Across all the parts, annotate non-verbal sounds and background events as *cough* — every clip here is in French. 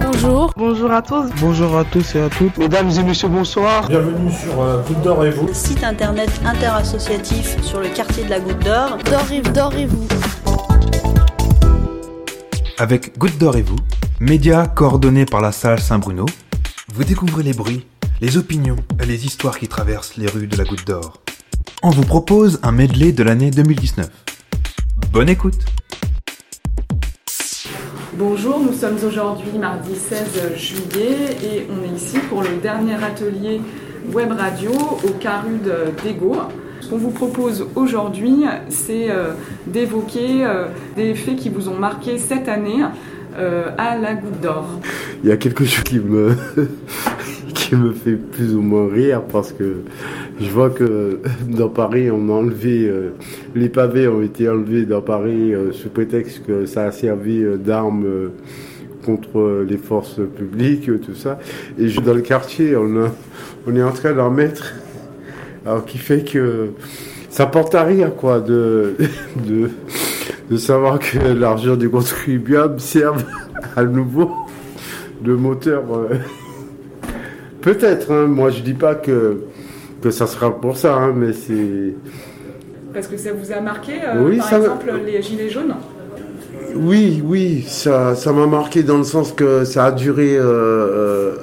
Bonjour. Bonjour à tous. Bonjour à tous et à toutes. Mesdames et messieurs, bonsoir. Bienvenue sur euh, Goutte d'Or et vous. Site internet interassociatif sur le quartier de la Goutte d'Or. D'or et vous. Avec Goutte d'Or et vous, média coordonné par la salle Saint-Bruno, vous découvrez les bruits, les opinions et les histoires qui traversent les rues de la Goutte d'Or. On vous propose un medley de l'année 2019. Bonne écoute Bonjour, nous sommes aujourd'hui mardi 16 juillet et on est ici pour le dernier atelier web radio au Carude d'Ego. Ce qu'on vous propose aujourd'hui, c'est euh, d'évoquer euh, des faits qui vous ont marqué cette année euh, à la Goutte d'Or. Il y a quelque chose qui me, *laughs* qui me fait plus ou moins rire parce que je vois que dans Paris, on a enlevé, euh, les pavés ont été enlevés dans Paris euh, sous prétexte que ça a servi euh, d'arme euh, contre les forces publiques, tout ça. Et dans le quartier, on, est en train d'en mettre. Alors qui fait que ça porte à rire, quoi, de, *laughs* de, de savoir que l'argent du contribuable serve à nouveau de moteur. euh, *laughs* Peut-être, hein, moi je dis pas que, que ça sera pour ça, hein, mais c'est. Parce que ça vous a marqué, euh, Oui, par ça- exemple, les gilets jaunes Oui, oui, ça ça m'a marqué dans le sens que ça a duré euh, euh,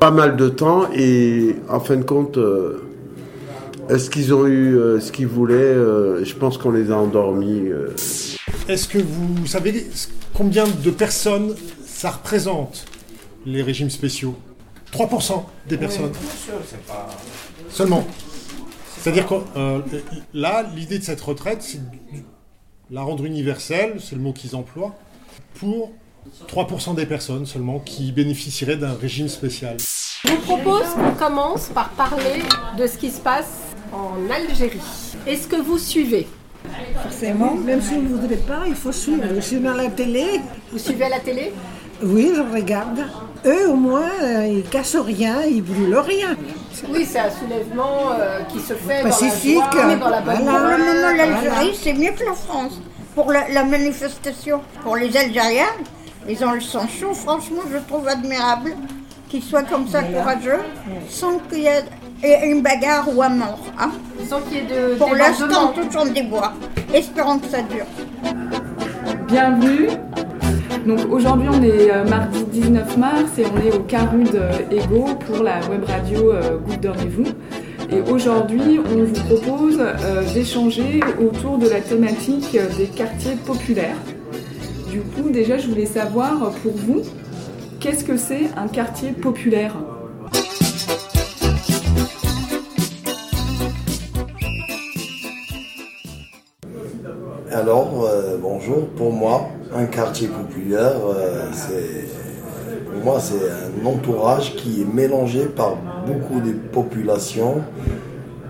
pas mal de temps et en fin de compte, euh, est-ce qu'ils ont eu euh, ce qu'ils voulaient euh, Je pense qu'on les a endormis. euh. Est-ce que vous savez combien de personnes ça représente, les régimes spéciaux? 3% des personnes. Seulement. C'est-à-dire que euh, là, l'idée de cette retraite, c'est de la rendre universelle, c'est le mot qu'ils emploient, pour 3% des personnes seulement qui bénéficieraient d'un régime spécial. Je vous propose qu'on commence par parler de ce qui se passe en Algérie. Est-ce que vous suivez? Forcément, même si vous ne voudrez pas, il faut suivre. Je suis dans la télé. Vous suivez à la télé? Oui, je regarde. Eux, au moins, euh, ils cassent rien, ils brûlent rien. Oui, c'est un soulèvement euh, qui se fait Pacifique. dans la joie, dans la bonne Voilà. humeur. Pour le moment, l'Algérie, Voilà. c'est mieux que la France. Pour la, la manifestation, pour les Algériens, ils ont le sang chaud. Franchement, je trouve admirable qu'ils soient comme ça courageux, sans qu'il y ait une bagarre ou un mort. hein. Sans qu'il y ait de Pour l'instant, tout en des bois. Espérons que ça dure. Bienvenue. Donc aujourd'hui on est euh, mardi 19 mars et on est au Carude Ego pour la web radio euh, Goutte d'Or et aujourd'hui on vous propose euh, d'échanger autour de la thématique des quartiers populaires. Du coup déjà je voulais savoir pour vous qu'est-ce que c'est un quartier populaire? Alors, bonjour. Pour moi, un quartier populaire, euh, c'est pour moi c'est un entourage qui est mélangé par beaucoup de populations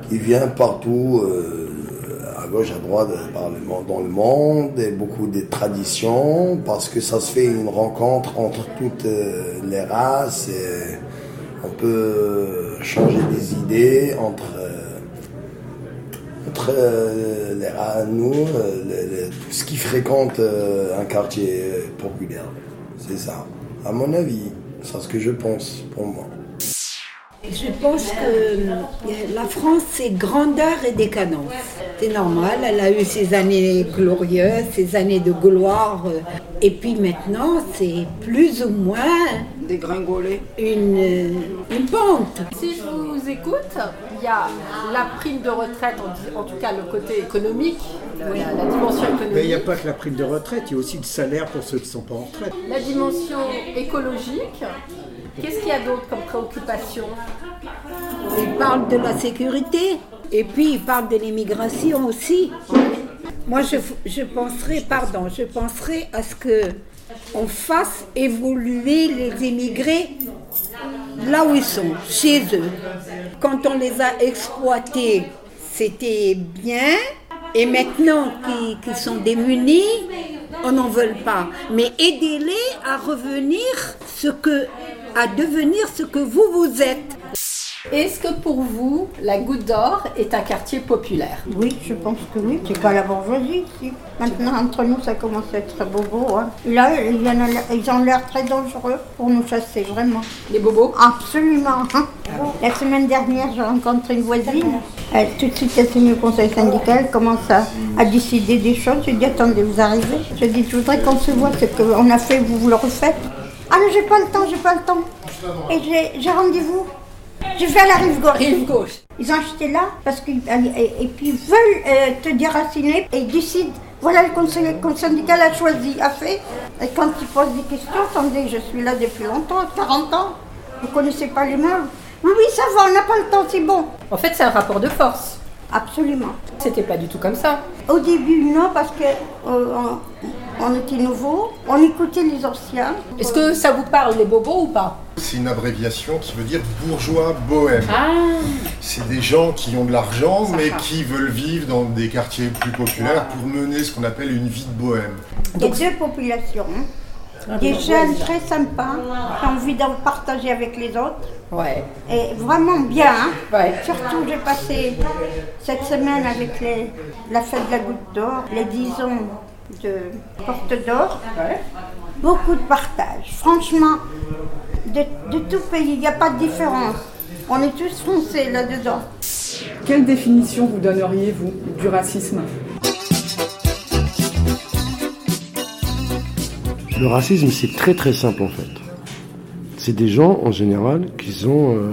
qui vient partout, euh, à gauche, à droite, dans le monde, et beaucoup de traditions, parce que ça se fait une rencontre entre toutes euh, les races. Et on peut changer des idées entre entre euh, euh, les- tout ce qui fréquente euh, un quartier populaire. C'est ça. À mon avis, c'est ce que je pense pour moi. Je pense que euh, la France, c'est grandeur et décadence. C'est normal, elle a eu ses années glorieuses, ses années de gloire. euh, Et puis maintenant, c'est plus ou moins Dégringoler. une, euh, une pente. Si je vous écoute, il y a la prime de retraite, en, tout cas le côté économique, la, la- la dimension Mais il n'y a économique, pas que la prime de retraite, il y a aussi le salaire pour ceux qui ne sont pas en retraite. la dimension écologique. Qu'est-ce qu'il y a d'autre comme préoccupation? Il parle de la sécurité et puis il parle de l'immigration aussi. Moi, je, je penserais, pardon, je penserais à ce que on fasse évoluer les immigrés là où ils sont, chez eux. Quand on les a exploités, c'était bien, et maintenant qu'ils sont démunis, on n'en veut pas. Mais aidez-les à revenir ce que, à devenir ce que vous vous êtes. Est-ce que pour vous, la Goutte d'Or est un quartier populaire? Oui, je pense que oui. C'est pas la bourgeoisie ici. Maintenant, entre nous, ça commence à être très bobo. Hein. Là, ils, viennent- ils ont l'air très dangereux pour nous chasser, vraiment. Les bobos? Absolument. hein. La semaine dernière, j'ai rencontré une voisine. Elle, tout de suite, elle s'est mise au conseil syndical, elle commence à, à décider des choses. J'ai dit, attendez, vous arrivez? J'ai dit, je voudrais qu'on se voit, ce qu'on a fait, vous, vous le refaites. Ah, mais j'ai pas le temps, j'ai pas le temps. Et j'ai- j'ai rendez-vous. Je vais à la rive gauche. Rive gauche. Ils ont acheté là parce qu'ils et, et puis ils veulent euh, te déraciner et ils décident. Voilà le conseil, le conseil syndical a choisi, a fait. Et quand ils posent des questions, attendez, je suis là depuis longtemps, 40 ans. Vous connaissez pas les meubles Oui, oui, ça va, on n'a pas le temps, c'est bon. En fait, c'est un rapport de force. Absolument. C'était pas du tout comme ça. Au début, non, parce que euh, on, on était nouveaux, on écoutait les anciens. Est-ce que ça vous parle, les bobos, ou pas? C'est une abréviation qui veut dire bourgeois bohème. C'est des gens qui ont de l'argent, mais qui veulent vivre dans des quartiers plus populaires pour mener ce qu'on appelle une vie de bohème. Il y a deux populations. Des jeunes très sympas, qui ont envie d'en partager avec les autres. Ouais. Et vraiment bien. hein. Ouais. Surtout, j'ai passé cette semaine avec les- la fête de la goutte d'or, les 10 ans de Porte d'Or. Beaucoup de partage. Franchement, de, de tout pays, il n'y a pas de différence. On est tous foncés là-dedans. Quelle définition vous donneriez, vous, du racisme? Le racisme, c'est très très simple en fait. C'est des gens en général qui ont euh,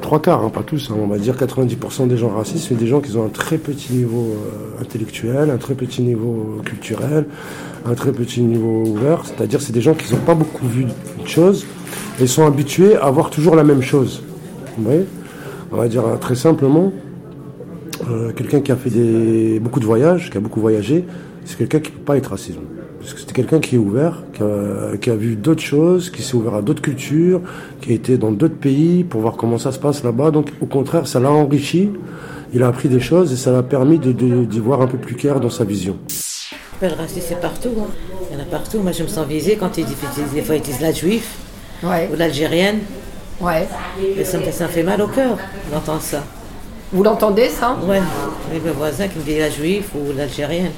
trois quarts, hein, pas tous, hein, on va dire 90% des gens racistes, c'est des gens qui ont un très petit niveau euh, intellectuel, un très petit niveau culturel, un très petit niveau ouvert. C'est-à-dire c'est des gens qui n'ont pas beaucoup vu de choses et sont habitués à voir toujours la même chose. Vous voyez? On va dire euh, très simplement, euh, quelqu'un qui a fait des, beaucoup de voyages, qui a beaucoup voyagé, c'est quelqu'un qui ne peut pas être raciste. Parce que c'est quelqu'un qui est ouvert, qui a, qui a vu d'autres choses, qui s'est ouvert à d'autres cultures, qui a été dans d'autres pays pour voir comment ça se passe là-bas. Donc au contraire, ça l'a enrichi, il a appris des choses et ça l'a permis de, de- d'y voir un peu plus clair dans sa vision. Le racisme, c'est partout. hein. Il y en a partout. Moi, je me sens visée quand ils disent, des fois, ils disent la juive ou l'algérienne. Ouais. Et ça, me, ça me fait mal au cœur d'entendre ça. Vous l'entendez, ça? J'ai mes voisins qui me disent la juive ou l'algérienne.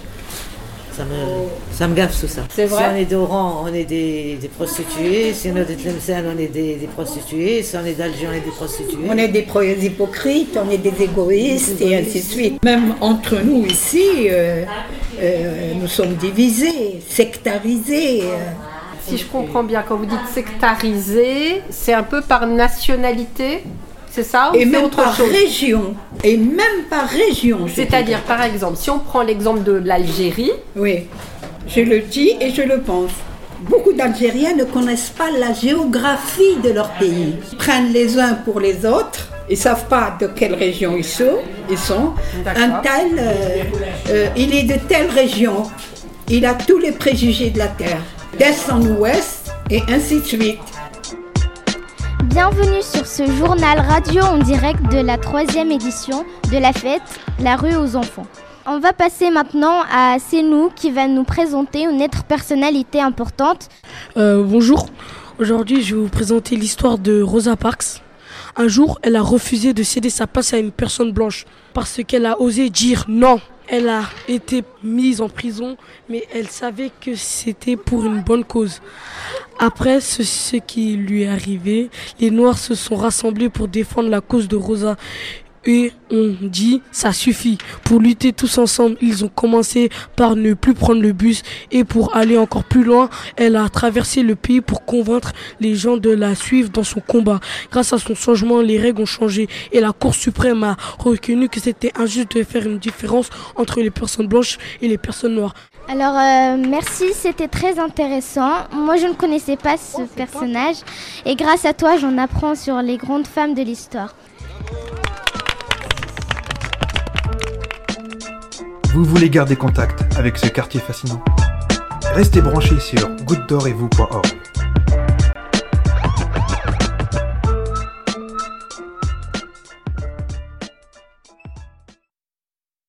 Ça me, ça me gaffe tout ça. C'est vrai Si on est d'Oran, on est des, des prostituées. Si on est de Tlemcen, on est des, des prostituées. Si on est d'Alger, on est des prostituées. On est des hypocrites, on est des égoïstes et ainsi de suite. Même entre nous ici, euh, euh, nous sommes divisés, sectarisés. euh. Si je comprends bien, quand vous dites sectarisé, c'est un peu par nationalité, c'est ça ou Et même autre par chose région. Et même par région. C'est-à-dire, par exemple, si on prend l'exemple de l'Algérie. Oui, je le dis et je le pense. Beaucoup d'Algériens ne connaissent pas la géographie de leur pays. Ils prennent les uns pour les autres. Ils savent pas de quelle région ils sont. Ils sont. Un tel, euh, euh, il est de telle région. Il a tous les préjugés de la terre, d'est en ouest et ainsi de suite. Bienvenue sur ce journal radio en direct de la troisième édition de la fête La rue aux enfants. On va passer maintenant à Senou qui va nous présenter une autre personnalité importante. Euh, bonjour, aujourd'hui je vais vous présenter l'histoire de Rosa Parks. Un jour, elle a refusé de céder sa place à une personne blanche parce qu'elle a osé dire non. Elle a été mise en prison, mais elle savait que c'était pour une bonne cause. Après ce, qui lui est arrivé, les Noirs se sont rassemblés pour défendre la cause de Rosa. Et on dit, ça suffit. Pour lutter tous ensemble, ils ont commencé par ne plus prendre le bus. Et pour aller encore plus loin, elle a traversé le pays pour convaincre les gens de la suivre dans son combat. Grâce à son changement, les règles ont changé. Et la Cour suprême a reconnu que c'était injuste de faire une différence entre les personnes blanches et les personnes noires. Alors euh, merci, c'était très intéressant. Moi je ne connaissais pas ce personnage et grâce à toi j'en apprends sur les grandes femmes de l'histoire. Vous voulez garder contact avec ce quartier fascinant? Restez branchés sur gouttedorezvous.org.